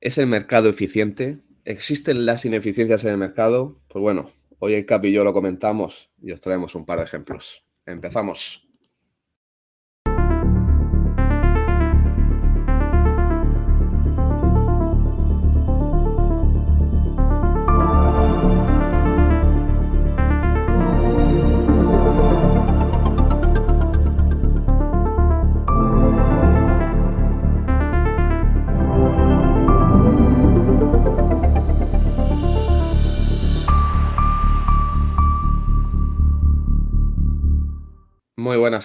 ¿Es el mercado eficiente? ¿Existen las ineficiencias en el mercado? Pues bueno, hoy el Capi y yo lo comentamos y os traemos un par de ejemplos. Empezamos.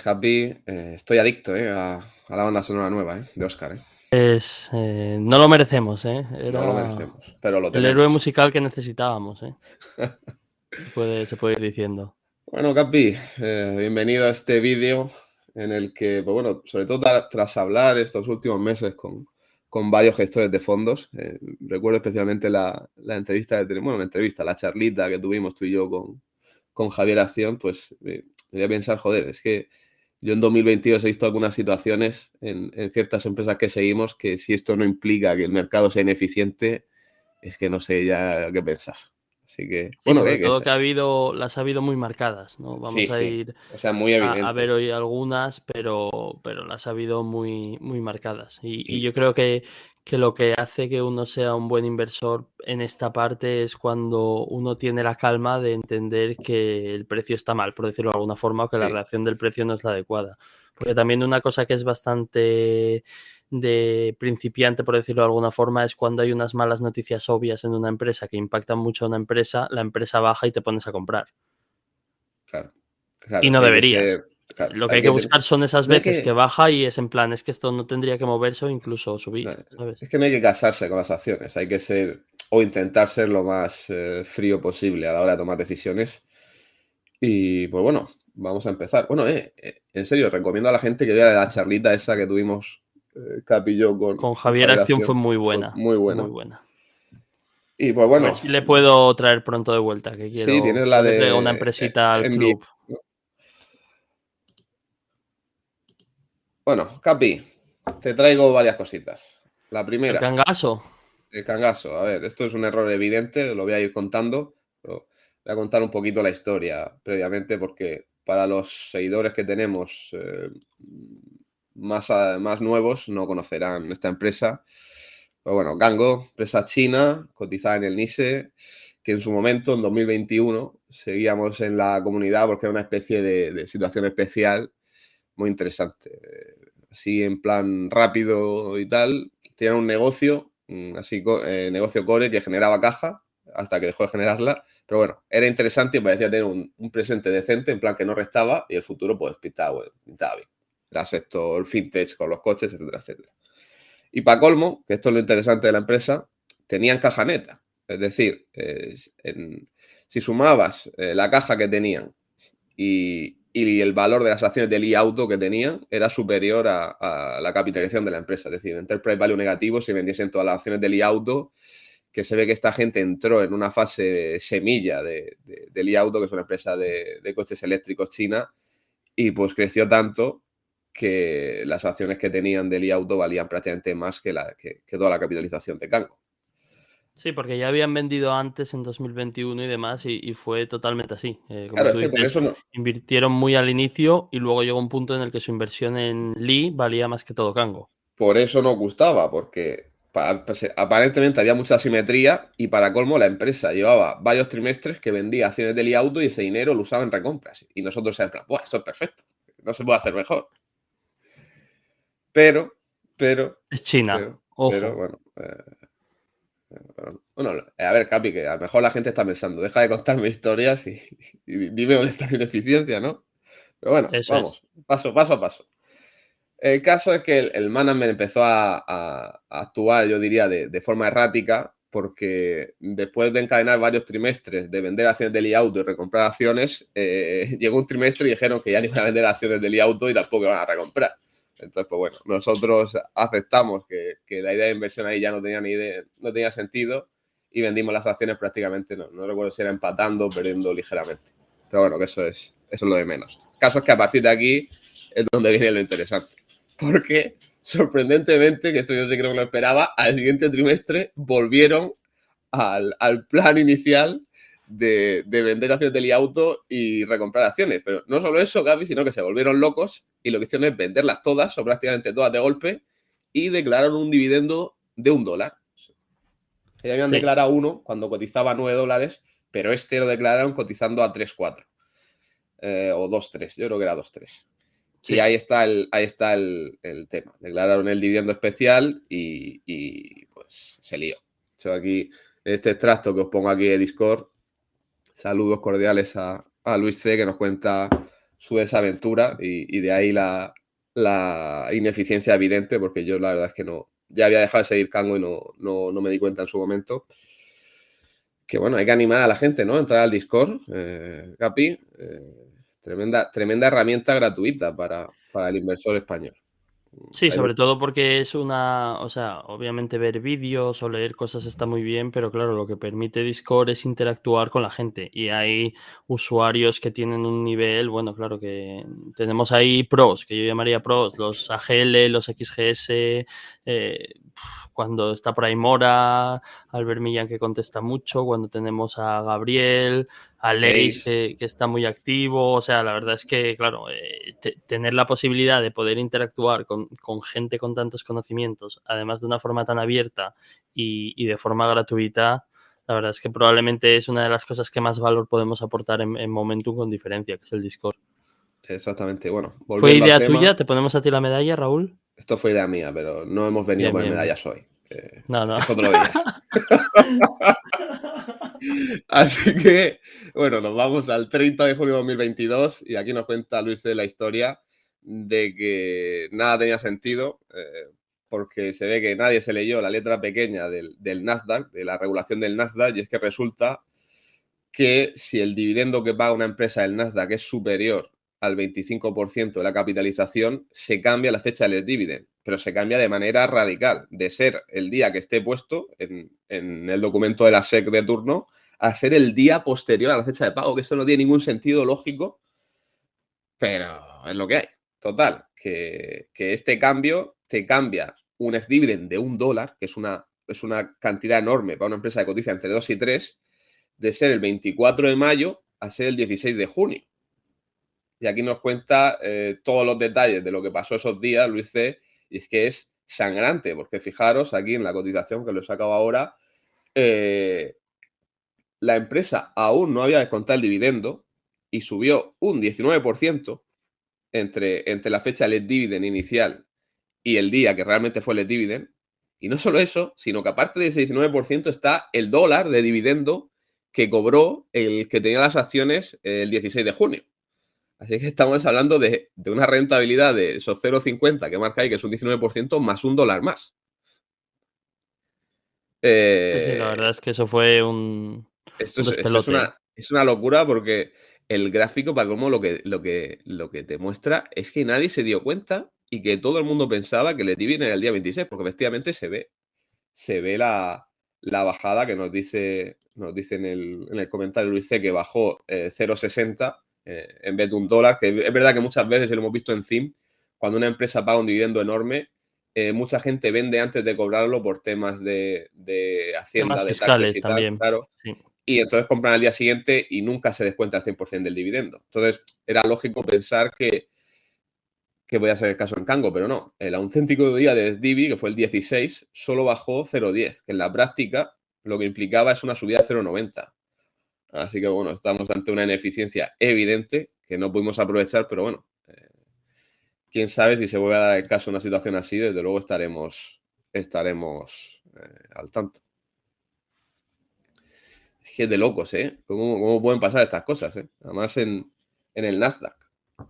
Happy. Eh, estoy adicto eh, a, la banda sonora nueva eh, de Oscar. Es, no lo merecemos, ¿eh? no lo merecemos, pero lo El héroe musical que necesitábamos, ¿eh? se, puede, se puede ir diciendo. Bueno, Capi, bienvenido a este vídeo en el que, pues bueno, sobre todo tras hablar estos últimos meses con, con varios gestores de fondos, recuerdo especialmente la, la entrevista, de, bueno, la entrevista, la charlita que tuvimos tú y yo con, con Javier Acción, pues me voy a pensar, joder, es que yo en 2022 he visto algunas situaciones en, ciertas empresas que seguimos que si esto no implica que el mercado sea ineficiente, es que no sé ya qué pensar. Así que, bueno, sobre todo que, ha habido, las ha habido muy marcadas, ¿no? Vamos a ir o sea, muy a, ver hoy algunas, pero, pero las ha habido muy, muy marcadas. y yo creo que, que lo que hace que uno sea un buen inversor en esta parte es cuando uno tiene la calma de entender que el precio está mal, por decirlo de alguna forma, o que la relación del precio no es la adecuada. Porque también una cosa que es bastante de principiante, por decirlo de alguna forma, es cuando hay unas malas noticias obvias en una empresa que impactan mucho a una empresa, la empresa baja y te pones a comprar. Claro. y no Lo que hay, que, buscar son esas veces que... baja y es en plan, es que esto no tendría que moverse o incluso subir. Es que no hay que casarse con las acciones, hay que ser o intentar ser lo más eh, frío posible a la hora de tomar decisiones. Y pues bueno, vamos a empezar. Bueno, eh, eh, en serio, recomiendo a la gente que vea la charlita esa que tuvimos Capi y yo con, con Javier, Acción, fue muy buena. muy buena. Muy buena. Y pues bueno. si le puedo traer pronto de vuelta, que quiero. Sí, tienes la de. Una empresita al club. Bueno, Capi, te traigo varias cositas. La primera. El cangaso. El cangaso. A ver, esto es un error evidente, lo voy a ir contando. Pero voy a contar un poquito la historia previamente porque para los seguidores que tenemos eh, más, más nuevos no conocerán esta empresa. Pero bueno, Gango, empresa china, cotizada en el NISE, que en su momento, en 2021, seguíamos en la comunidad porque era una especie de situación especial muy interesante. Así en plan rápido y tal. Tenía un negocio, mm, así eh, negocio core que generaba caja hasta que dejó de generarla. Pero bueno, era interesante y parecía tener un, presente decente, en plan que no restaba y el futuro pues pintaba, pintaba bien. Era sector fintech con los coches, etcétera, etcétera. Y para colmo, que esto es lo interesante de la empresa, tenían caja neta. Es decir, si sumabas eh, la caja que tenían y, y el valor de las acciones del e-auto que tenían era superior a, la capitalización de la empresa. Es decir, Enterprise Value negativo si vendiesen todas las acciones del e-auto, que se ve que esta gente entró en una fase semilla de, del e-auto, que es una empresa de, coches eléctricos china, y pues creció tanto que las acciones que tenían del e-auto valían prácticamente más que, la, que, toda la capitalización de Cango. Sí, porque ya habían vendido antes en 2021 y demás, y, fue totalmente así. Eh, claro, es que eso no... Invirtieron muy al inicio y luego llegó un punto en el que su inversión en Lee valía más que todo Cango. Por eso no gustaba, porque pues, aparentemente había mucha asimetría y para colmo la empresa llevaba varios trimestres que vendía acciones de Lee Auto y ese dinero lo usaba en recompras. Y nosotros en plan, esto es perfecto, no se puede hacer mejor. Pero, pero... Es China, ojo. Pero bueno... Eh, bueno, a ver, Capi, que a lo mejor la gente está pensando, deja de contarme historias y, dime dónde está la ineficiencia, ¿no? Pero bueno, vamos, paso, paso a paso. El caso es que el, management empezó a, actuar, yo diría, de, forma errática, porque después de encadenar varios trimestres de vender acciones del iAuto y recomprar acciones, eh, llegó un trimestre y dijeron que ya no iban a vender acciones del iAuto y tampoco iban a recomprar. Entonces, pues bueno, nosotros aceptamos que, la idea de inversión ahí ya no tenía ni idea, no tenía sentido y vendimos las acciones prácticamente, no, no recuerdo si era empatando o perdiendo ligeramente. Pero bueno, que eso es, eso es lo de menos. El caso es que a partir de aquí es donde viene lo interesante. Porque sorprendentemente, que esto yo sé que no lo esperaba, al siguiente trimestre volvieron al, plan inicial de, vender acciones del auto y recomprar acciones. Pero no solo eso, Gaby, sino que se volvieron locos y lo que hicieron es venderlas todas, o prácticamente todas de golpe, y declararon un dividendo de un dólar. Ya habían declarado uno cuando cotizaba 9 dólares, pero este lo declararon cotizando a 3,4. Eh, o 2,3, yo creo que era 2,3. Y ahí está el, ahí está el, tema. Declararon el dividendo especial y, pues se lió. Yo aquí, este extracto que os pongo aquí de Discord, saludos cordiales a, Luis C que nos cuenta su desaventura y, de ahí la, ineficiencia evidente, porque yo la verdad es que no, ya había dejado de seguir Cango y no, me di cuenta en su momento. Que bueno, hay que animar a la gente, ¿no? Entrar al Discord, eh, Capi. Eh, Tremenda, tremenda herramienta gratuita para, el inversor español. Sí, sobre todo porque es una, o sea, obviamente ver vídeos o leer cosas está muy bien, pero claro, lo que permite Discord es interactuar con la gente. Y hay usuarios que tienen un nivel, bueno, claro que tenemos ahí pros, que yo llamaría pros, los AGL, los XGS, eh, cuando está por ahí Mora, Albert Millán que contesta mucho, cuando tenemos a Gabriel, a Leis que, está muy activo, o sea, la verdad es que, claro, eh, tener la posibilidad de poder interactuar con, gente con tantos conocimientos, además de una forma tan abierta y, de forma gratuita, la verdad es que probablemente es una de las cosas que más valor podemos aportar en, Momentum con diferencia, que es el Discord. Exactamente, bueno. ¿Fue idea tuya? ¿Te ponemos a ti la medalla, Raúl? Esto fue idea mía, pero no hemos venido con medallas hoy. no, no. Así que, bueno, nos vamos al 30 de julio de 2022 y aquí nos cuenta Luis de la historia de que nada tenía sentido eh, porque se ve que nadie se leyó la letra pequeña del, del Nasdaq, de la regulación del Nasdaq, y es que resulta que si el dividendo que paga una empresa del Nasdaq es superior al 25% de la capitalización, se cambia la fecha del dividend, pero se cambia de manera radical, de ser el día que esté puesto en, el documento de la SEC de turno a ser el día posterior a la fecha de pago, que eso no tiene ningún sentido lógico, pero es lo que hay. Total, que, este cambio te cambia un ex dividend de un dólar, que es una, es una cantidad enorme para una empresa de cotiza entre 2 y 3, de ser el 24 de mayo a ser el 16 de junio. Y aquí nos cuenta eh, todos los detalles de lo que pasó esos días, Luis C. Y es que es sangrante, porque fijaros aquí en la cotización que lo he sacado ahora, eh, la empresa aún no había descontado el dividendo y subió un 19% entre, entre la fecha del dividend inicial y el día que realmente fue el dividend. Y no solo eso, sino que aparte de ese 19% está el dólar de dividendo que cobró el que tenía las acciones el 16 de junio. Así que estamos hablando de, una rentabilidad de esos 0,50 que marca ahí, que es un 19%, más un dólar más. la eh, verdad es que eso fue un. Esto, es, una, locura porque el gráfico, para como lo que, lo, que, lo que te muestra es que nadie se dio cuenta y que todo el mundo pensaba que el Divin era el día 26, porque efectivamente se ve, se ve la, bajada que nos dice, nos dice en, el, en el comentario Luis C que bajó 0,60 eh, en vez de un dólar, que es verdad que muchas veces lo hemos visto en CIM, cuando una empresa paga un dividendo enorme, eh, mucha gente vende antes de cobrarlo por temas de, hacienda, de taxes y tal, claro. Y entonces compran al día siguiente y nunca se descuenta el 100% del dividendo. Entonces, era lógico pensar que, que voy a ser el caso en Cango, pero no. El auténtico día de SDIVI, que fue el 16, solo bajó 0,10, que en la práctica lo que implicaba es una subida de 0,90. Así que bueno, estamos ante una ineficiencia evidente que no pudimos aprovechar, pero bueno, eh, quién sabe si se vuelve a dar el caso una situación así, desde luego estaremos, estaremos eh, al tanto. Es que es de locos, ¿eh? ¿Cómo, pueden pasar estas cosas, eh? Además en, en el Nasdaq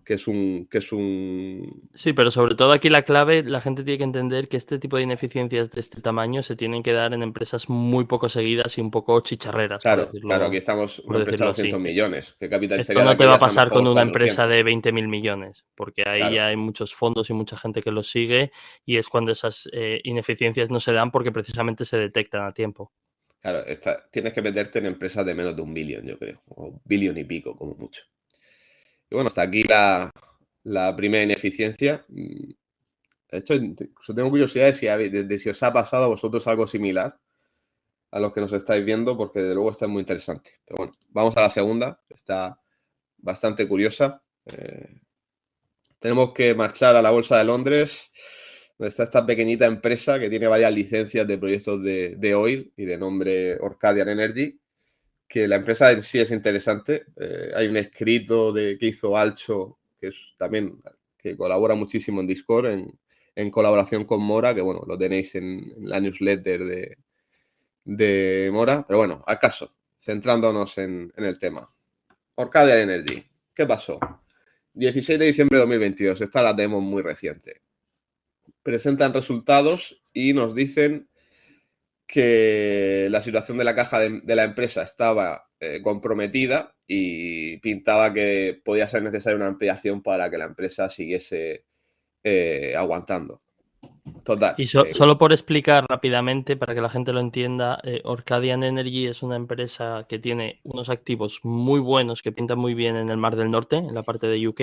que es un que es un sí pero sobre todo aquí la clave la gente tiene que entender que este tipo de ineficiencias de este tamaño se tienen que dar en empresas muy poco seguidas y un poco chicharreras claro claro aquí estamos una empresa de 200 millones que esto no te va a pasar con una empresa de 20 mil millones porque ahí hay muchos fondos y mucha gente que lo sigue y es cuando esas eh, ineficiencias no se dan porque precisamente se detectan a tiempo. Claro tienes que meterte en empresas de menos de un billón yo creo o billón y pico como mucho y bueno, hasta aquí la, primera ineficiencia. De hecho, tengo curiosidad de si, de os ha pasado a vosotros algo similar a los que nos estáis viendo, porque de luego está muy interesante. Pero bueno, vamos a la segunda, está bastante curiosa. Eh, tenemos que marchar a la Bolsa de Londres, donde está esta pequeñita empresa que tiene varias licencias de proyectos de, oil y de nombre Orcadian Energy, que la empresa en sí es interesante. Eh, hay un escrito de, que hizo Alcho, que es también que colabora muchísimo en Discord, en, colaboración con Mora, que bueno, lo tenéis en la newsletter de, de Mora. Pero bueno, acaso, centrándonos en, el tema. Orcadia Energy, ¿qué pasó? 16 de diciembre de 2022, está la demo muy reciente. Presentan resultados y nos dicen que la situación de la caja de, la empresa estaba eh, comprometida y pintaba que podía ser necesaria una ampliación para que la empresa siguiese eh, aguantando. Total. Y eh, solo por explicar rápidamente, para que la gente lo entienda, eh, Orcadian Energy es una empresa que tiene unos activos muy buenos que pintan muy bien en el Mar del Norte, en la parte de UK.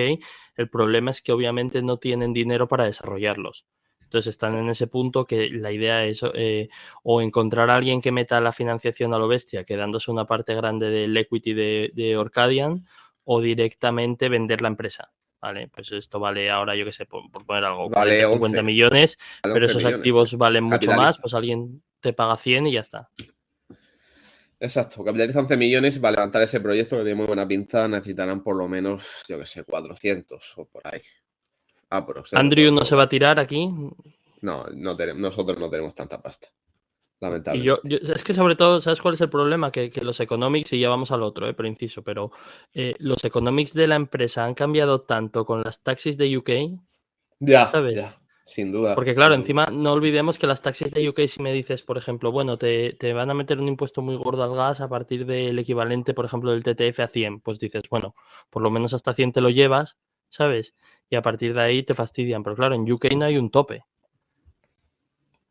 El problema es que obviamente no tienen dinero para desarrollarlos. Entonces están en ese punto que la idea es eh, o encontrar a alguien que meta la financiación a lo bestia, quedándose una parte grande del equity de, de Orcadian, o directamente vender la empresa. Vale, pues esto vale ahora, yo qué sé, por, poner algo, vale 50 millones, pero esos activos valen mucho más, pues alguien te paga 100 y ya está. Exacto, capitaliza 11 millones para levantar ese proyecto que tiene muy buena pinta, necesitarán por lo menos, yo que sé, 400 o por ahí. Ah, pero, ¿Andrew no se va a tirar aquí? No, no tenemos, nosotros no tenemos tanta pasta. Y yo, es que sobre todo, ¿sabes cuál es el problema? Que, los economics, y ya vamos al otro, eh, pero inciso, pero eh, los economics de la empresa han cambiado tanto con las taxis de UK. Ya, ya sin duda. Porque claro, encima no olvidemos que las taxis de UK, si me dices, por ejemplo, bueno, te, van a meter un impuesto muy gordo al gas a partir del equivalente, por ejemplo, del TTF a 100, pues dices, bueno, por lo menos hasta 100 te lo llevas, ¿sabes? Y a partir de ahí te fastidian. Pero claro, en UK no hay un tope.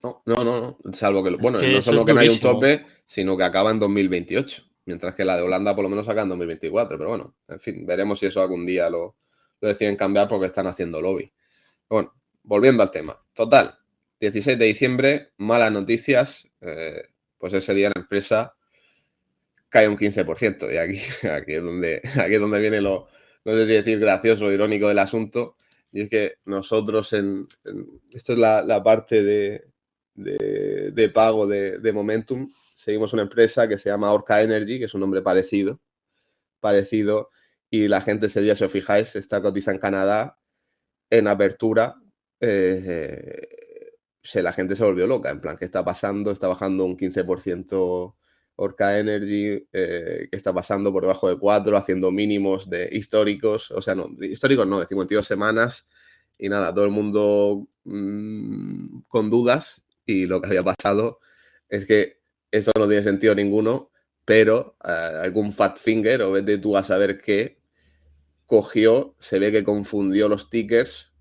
No, no, no, salvo que, bueno, no solo que no hay un tope, sino que acaba en 2028, mientras que la de Holanda por lo menos acaba en 2024, pero bueno, en fin, veremos si eso algún día lo, deciden cambiar porque están haciendo lobby. bueno, volviendo al tema, total, 16 de diciembre, malas noticias, eh, pues ese día la empresa cae un 15%, y aquí, aquí, es, donde, aquí es donde viene lo, no sé si decir gracioso o irónico del asunto, y es que nosotros en, esto es la parte de, de, pago de, Momentum, seguimos una empresa que se llama Orca Energy, que es un nombre parecido, parecido, y la gente ese si os fijáis, está cotiza en Canadá, en apertura, eh, la gente se volvió loca, en plan, ¿qué está pasando? Está bajando un 15% Orca Energy, eh, que está pasando por debajo de 4, haciendo mínimos de históricos, o sea, no, históricos no, de 52 semanas, y nada, todo el mundo mm, con dudas, y lo que había pasado es que esto no tiene sentido ninguno, pero eh, algún fat finger o vete tú a saber qué cogió, se ve que confundió los tickers,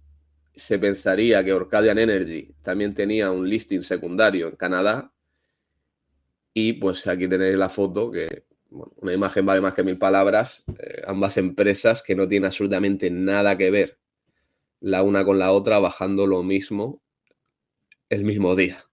se pensaría que Orcadian Energy también tenía un listing secundario en Canadá y pues aquí tenéis la foto que una imagen vale más que mil palabras, eh, ambas empresas que no tienen absolutamente nada que ver la una con la otra bajando lo mismo el mismo día.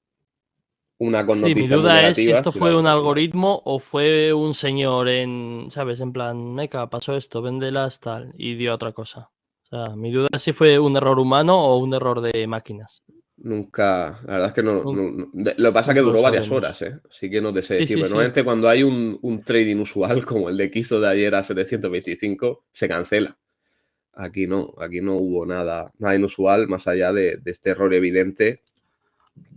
Una con sí, mi duda es si esto fue un algoritmo o fue un señor en, ¿sabes? En plan, meca, pasó esto, véndelas tal, y dio otra cosa. O sea, mi duda es si fue un error humano o un error de máquinas. Nunca, la verdad es que no. lo que pasa es que duró varias horas, ¿eh? Así que no te sé decir. pero normalmente cuando hay un, trading usual, como el de que hizo de ayer a 725, se cancela. Aquí no, aquí no hubo nada, nada inusual más allá de este error evidente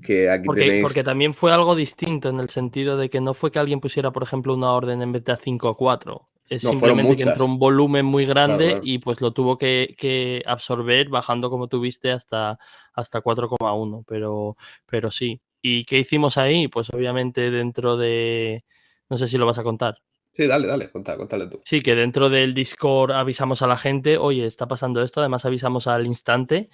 que aquí porque, tenéis... porque también fue algo distinto en el sentido de que no fue que alguien pusiera, por ejemplo, una orden en vez de a 5 o 4. Es simplemente que entró un volumen muy grande y pues lo tuvo que, absorber bajando, como tuviste, hasta, hasta 4,1. Pero, pero sí. ¿Y qué hicimos ahí? Pues obviamente dentro de... No sé si lo vas a contar. Sí, dale, dale, contale tú. Sí, que dentro del Discord avisamos a la gente, oye, está pasando esto, además avisamos al instante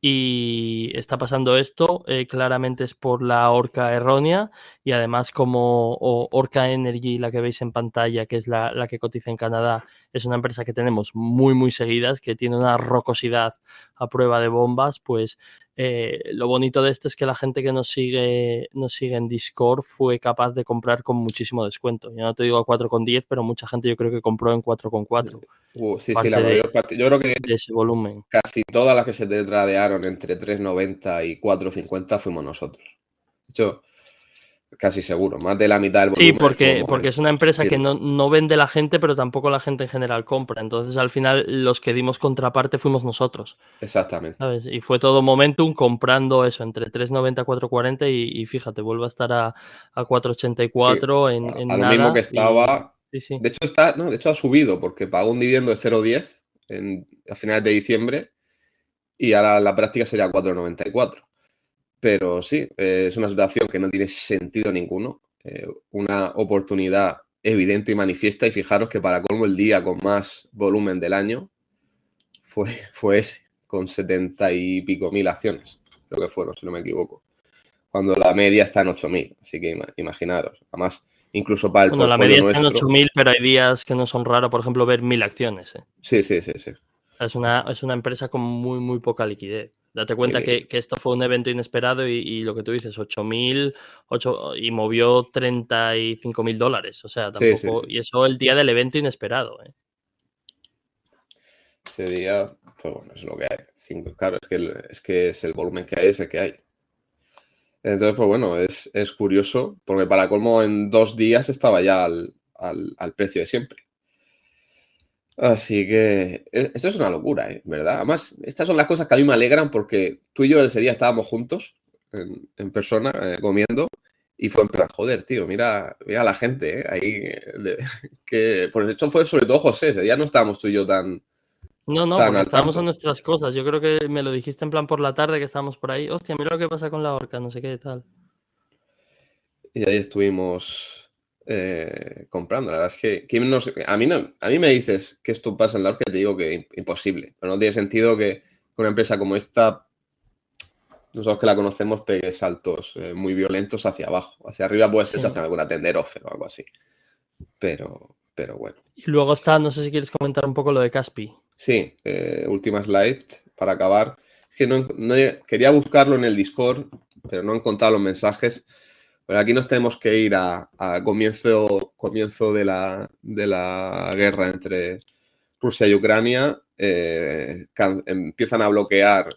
y está pasando esto, eh, claramente es por la Orca errónea y además como Orca Energy, la que veis en pantalla, que es la, que cotiza en Canadá, es una empresa que tenemos muy, muy seguidas, que tiene una rocosidad a prueba de bombas, pues eh, lo bonito de esto es que la gente que nos sigue, nos sigue en Discord fue capaz de comprar con muchísimo descuento. Ya no te digo a 4,10, pero mucha gente yo creo que compró en 4,4. Uh, sí, sí, la mayor parte. Yo creo que ese volumen. casi todas las que se tradearon entre 3,90 y 4,50 fuimos nosotros. De hecho, casi seguro, más de la mitad del volumen. Sí, porque, porque es una empresa que no, no, vende la gente, pero tampoco la gente en general compra. Entonces, al final, los que dimos contraparte fuimos nosotros. Exactamente. Y fue todo momentum comprando eso, entre 3,90 y 4,40 y, y, fíjate, vuelve a estar a, a 4,84 en, en a nada. lo mismo que estaba. Sí, sí. De hecho, está, no, de hecho ha subido porque pagó un dividendo de 0,10 a finales de diciembre y ahora la práctica sería 4,94. Pero sí, eh, es una situación que no tiene sentido ninguno. Eh, una oportunidad evidente y manifiesta. Y fijaros que para colmo el día con más volumen del año fue, fue ese, con setenta y pico mil acciones. Creo que fueron, si no me equivoco. Cuando la media está en 8.000. Así que imaginaros. Además, incluso para el Bueno, la media está en 8.000, pero hay días que no son raros. Por ejemplo, ver mil acciones. ¿eh? Sí, sí, sí, sí. Es una, es una empresa con muy, muy poca liquidez. Date cuenta que, que, esto fue un evento inesperado y, y lo que tú dices, 8.000 y movió 35 mil dólares. O sea, tampoco. Sí, sí, sí. Y eso el día del evento inesperado. ¿eh? Ese día, pues bueno, es lo que hay. Cinco, claro, es que, es que es el volumen que hay, ese que hay. Entonces, pues bueno, es, es curioso, porque para colmo en dos días estaba ya al, al, al precio de siempre. Así que e, esto es una locura, ¿eh? ¿verdad? Además, estas son las cosas que a mí me alegran porque tú y yo ese día estábamos juntos en, en persona eh, comiendo y fue en plan, joder, tío, mira, mira a la gente, ¿eh? Ahí, de, que por eso fue sobre todo José, ese día no estábamos tú y yo tan... No, no, tan porque estábamos en nuestras cosas. Yo creo que me lo dijiste en plan por la tarde que estábamos por ahí. Hostia, mira lo que pasa con la horca, no sé qué tal. Y ahí estuvimos eh, comprando. La verdad es que, que no sé, a, mí no, a mí me dices que esto pasa en la y te digo que imposible. Pero no tiene sentido que una empresa como esta, nosotros que la conocemos, pegue saltos eh, muy violentos hacia abajo. Hacia arriba puede ser sí. hacia alguna tender offer o algo así. Pero, pero bueno. Y luego está, no sé si quieres comentar un poco lo de Caspi. Sí, eh, última slide para acabar. Es que no, no, quería buscarlo en el Discord, pero no he encontrado los mensajes. Pero aquí nos tenemos que ir a, comienzo, comienzo de, la, de, la, guerra entre Rusia y Ucrania. Eh, empiezan a bloquear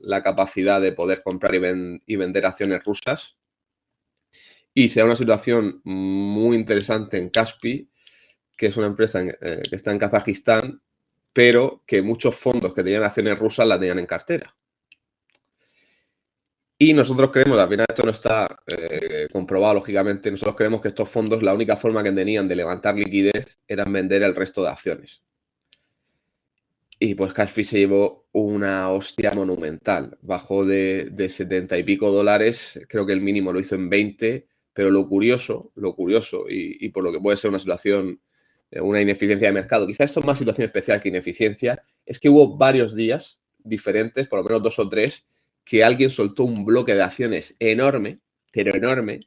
la capacidad de poder comprar y, ven, y, vender acciones rusas. Y será una situación muy interesante en Caspi, que es una empresa eh, que está en Kazajistán, pero que muchos fondos que tenían acciones rusas la tenían en cartera. Y nosotros creemos, al final esto no está eh, comprobado, lógicamente, nosotros creemos que estos fondos la única forma que tenían de levantar liquidez era vender el resto de acciones. Y pues Caspi se llevó una hostia monumental. Bajó de, de 70 y pico dólares, creo que el mínimo lo hizo en 20, pero lo curioso, lo curioso, y, y por lo que puede ser una situación, eh, una ineficiencia de mercado, quizás esto es más situación especial que ineficiencia, es que hubo varios días diferentes, por lo menos dos o tres, que alguien soltó un bloque de acciones enorme, pero enorme,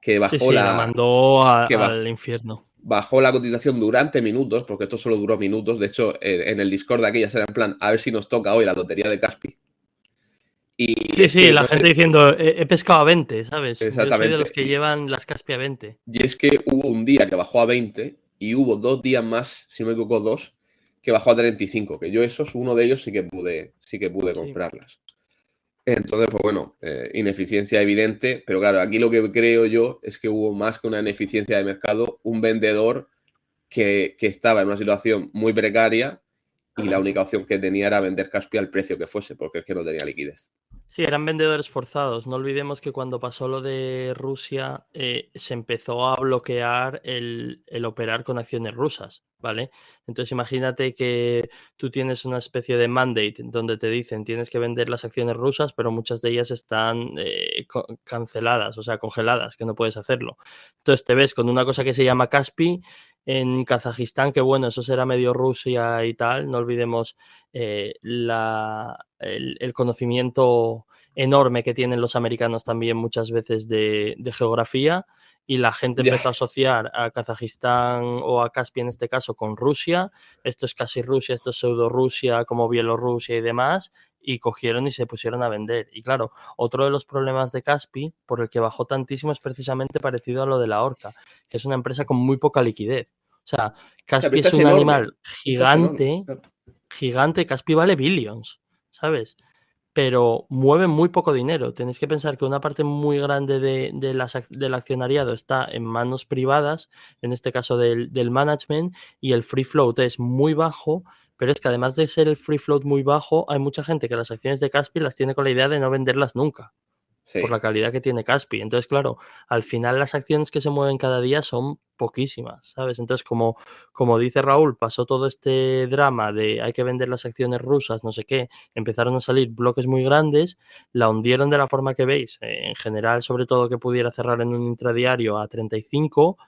que bajó sí, sí, la, la, mandó a, que bajó, al infierno. Bajó la cotización durante minutos, porque esto solo duró minutos. De hecho, en el Discord de aquella era en plan, a ver si nos toca hoy la lotería de Caspi. Y sí, sí, la no gente sé, diciendo, he, he, pescado a 20, ¿sabes? Exactamente. Yo soy de los que llevan las Caspi a 20. Y es que hubo un día que bajó a 20 y hubo dos días más, si me equivoco, dos, que bajó a 35, que yo esos, uno de ellos sí que pude, sí que pude comprarlas. Entonces, pues bueno, eh, ineficiencia evidente, pero claro, aquí lo que creo yo es que hubo más que una ineficiencia de mercado, un vendedor que, que estaba en una situación muy precaria y la única opción que tenía era vender Caspi al precio que fuese, porque es que no tenía liquidez. Sí, eran vendedores forzados. No olvidemos que cuando pasó lo de Rusia eh, se empezó a bloquear el, el, operar con acciones rusas, ¿vale? Entonces imagínate que tú tienes una especie de mandate donde te dicen tienes que vender las acciones rusas, pero muchas de ellas están eh, canceladas, o sea, congeladas, que no puedes hacerlo. Entonces te ves con una cosa que se llama Caspi en Kazajistán, que bueno, eso será medio Rusia y tal, no olvidemos eh, la, el, conocimiento enorme que tienen los americanos también muchas veces de, geografía y la gente empezó a asociar a Kazajistán o a Caspia en este caso con Rusia, esto es casi Rusia, esto es pseudo Rusia como Bielorrusia y demás, y cogieron y se pusieron a vender. Y claro, otro de los problemas de Caspi, por el que bajó tantísimo, es precisamente parecido a lo de la Orca, que es una empresa con muy poca liquidez. O sea, Caspi es un animal gigante, gigante, Caspi vale billions, ¿sabes? Pero mueve muy poco dinero. Tenéis que pensar que una parte muy grande de, del accionariado está en manos privadas, en este caso del, del management, y el free float es muy bajo, pero es que además de ser el free float muy bajo, hay mucha gente que las acciones de Caspi las tiene con la idea de no venderlas nunca. Por la calidad que tiene Caspi. Entonces, claro, al final las acciones que se mueven cada día son poquísimas, ¿sabes? Entonces, como, como dice Raúl, pasó todo este drama de hay que vender las acciones rusas, no sé qué, empezaron a salir bloques muy grandes, la hundieron de la forma que veis, en general, sobre todo que pudiera cerrar en un intradiario a 35,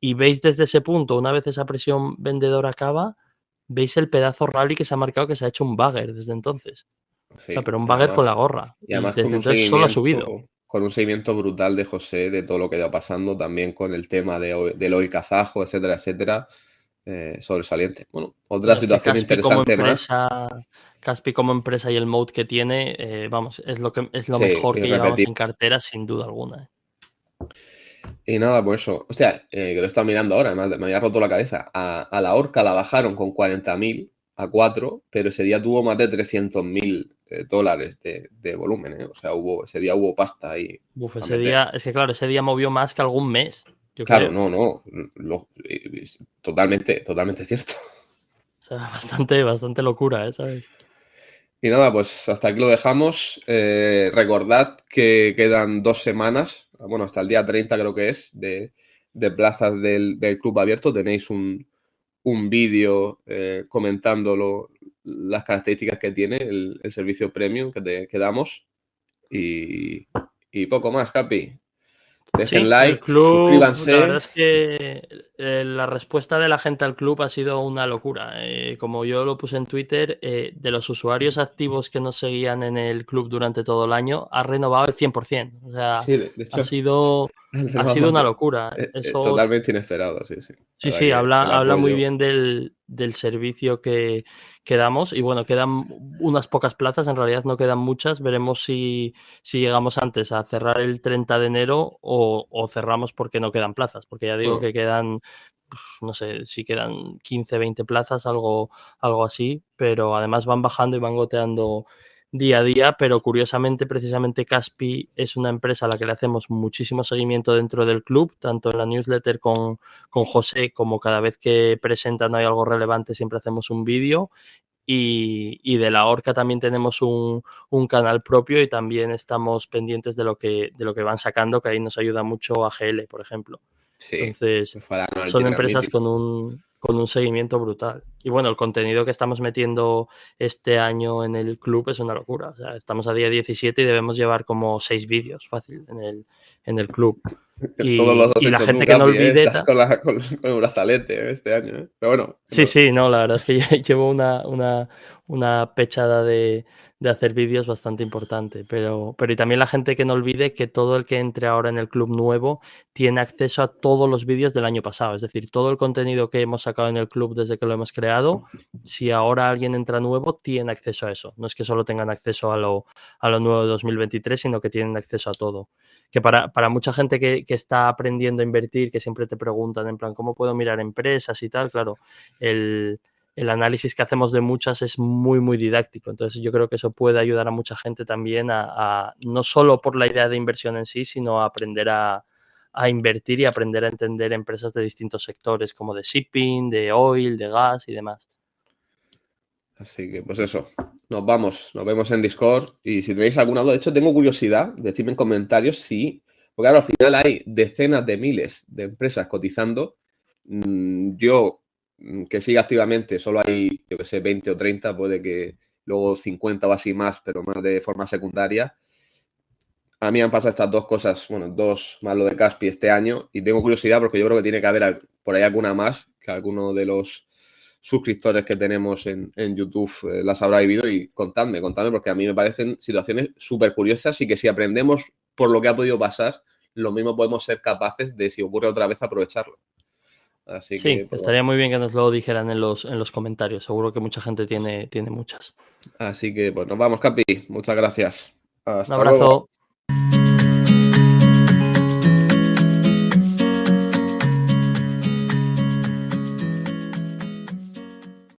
y veis desde ese punto, una vez esa presión vendedora acaba, veis el pedazo rally que se ha marcado que se ha hecho un bagger desde entonces. pero un bagger con la gorra. Y además desde entonces solo ha subido. Con un seguimiento brutal de José de todo lo que ha pasando, también con el tema de, del oil kazajo, etcétera, etcétera. Eh, sobresaliente. Bueno, otra situación interesante más. Caspi como empresa y el mode que tiene, eh, vamos, es lo, que, es lo mejor que llevamos en cartera, sin duda alguna. Eh. Y nada, pues eso. O sea, eh, que lo he estado mirando ahora, me, me había roto la cabeza. A, la Orca la bajaron con 40.000 a 4, pero ese día tuvo más de 300.000 eh, dólares de, volumen. ¿eh? O sea, hubo, ese día hubo pasta ahí. Uf, ese día, es que claro, ese día movió más que algún mes. claro, no, no. totalmente, totalmente cierto. O sea, bastante, bastante locura, ¿eh? ¿sabes? Y nada, pues hasta aquí lo dejamos. recordad que quedan dos semanas bueno, hasta el día 30 creo que es, de, plazas del, club abierto. Tenéis un, vídeo eh, comentando las características que tiene el, servicio premium que, te, damos. Y, y poco más, Capi. Dejen like, el club, suscríbanse. La verdad es que eh, la respuesta de la gente al club ha sido una locura. Eh, como yo lo puse en Twitter, eh, de los usuarios activos que nos seguían en el club durante todo el año, ha renovado el 100%. O sea, ha, sido, ha sido una locura. Totalmente inesperado, sí, sí. Sí, sí, habla, habla muy bien del, del servicio que, quedamos y bueno, quedan unas pocas plazas, en realidad no quedan muchas, veremos si, llegamos antes a cerrar el 30 de enero o, cerramos porque no quedan plazas, porque ya digo que quedan, pues, no sé si quedan 15, 20 plazas, algo, algo así, pero además van bajando y van goteando día a día, pero curiosamente, precisamente Caspi es una empresa a la que le hacemos muchísimo seguimiento dentro del club, tanto en la newsletter con, con José como cada vez que presentan hay algo relevante, siempre hacemos un vídeo. Y, de la Orca también tenemos un, un, canal propio y también estamos pendientes de lo que de lo que van sacando, que ahí nos ayuda mucho a GL, por ejemplo. Entonces, son empresas con un, con un seguimiento brutal. Y bueno, el contenido que estamos metiendo este año en el club es una locura. O sea, estamos a día 17 y debemos llevar como seis vídeos fácil en el, en el club. Y, la gente que no olvide. ¿eh? Con, el brazalete ¿eh? este año. ¿eh? Pero bueno. Sí, sí, no, la verdad es que llevo una, una, una pechada de, de hacer vídeos bastante importante. Pero, pero y también la gente que no olvide que todo el que entre ahora en el club nuevo tiene acceso a todos los vídeos del año pasado. Es decir, todo el contenido que hemos sacado en el club desde que lo hemos creado, si ahora alguien entra nuevo, tiene acceso a eso. No es que solo tengan acceso a lo, a lo nuevo de 2023, sino que tienen acceso a todo. Que para, para mucha gente que, que está aprendiendo a invertir, que siempre te preguntan en plan, ¿cómo puedo mirar empresas y tal? Claro, el el análisis que hacemos de muchas es muy, muy didáctico. Entonces yo creo que eso puede ayudar a mucha gente también a, no solo por la idea de inversión en sí, sino a aprender a, invertir y aprender a entender empresas de distintos sectores, como de shipping, de oil, de gas y demás. Así que, pues eso, nos vamos, nos vemos en Discord. Y si tenéis alguna duda, de hecho, tengo curiosidad, decidme en comentarios si, porque ahora al final hay decenas de miles de empresas cotizando. Mm, yo Mm, que siga activamente, solo hay, yo que sé, 20 o 30, puede que luego 50 o así más, pero más de forma secundaria. A mí han pasado estas dos cosas, bueno, dos más lo de Caspi este año, y tengo curiosidad porque yo creo que tiene que haber por ahí alguna más, que alguno de los suscriptores que tenemos en, YouTube eh, las habrá vivido y contadme, contadme, porque a mí me parecen situaciones súper curiosas y que si aprendemos por lo que ha podido pasar, lo mismo podemos ser capaces de, si ocurre otra vez, aprovecharlo. Así sí, pues, estaría muy bien que nos lo dijeran en los, en los comentarios. Seguro que mucha gente tiene, tiene muchas. Así que, pues nos vamos, Capi. Muchas gracias. Hasta Un abrazo.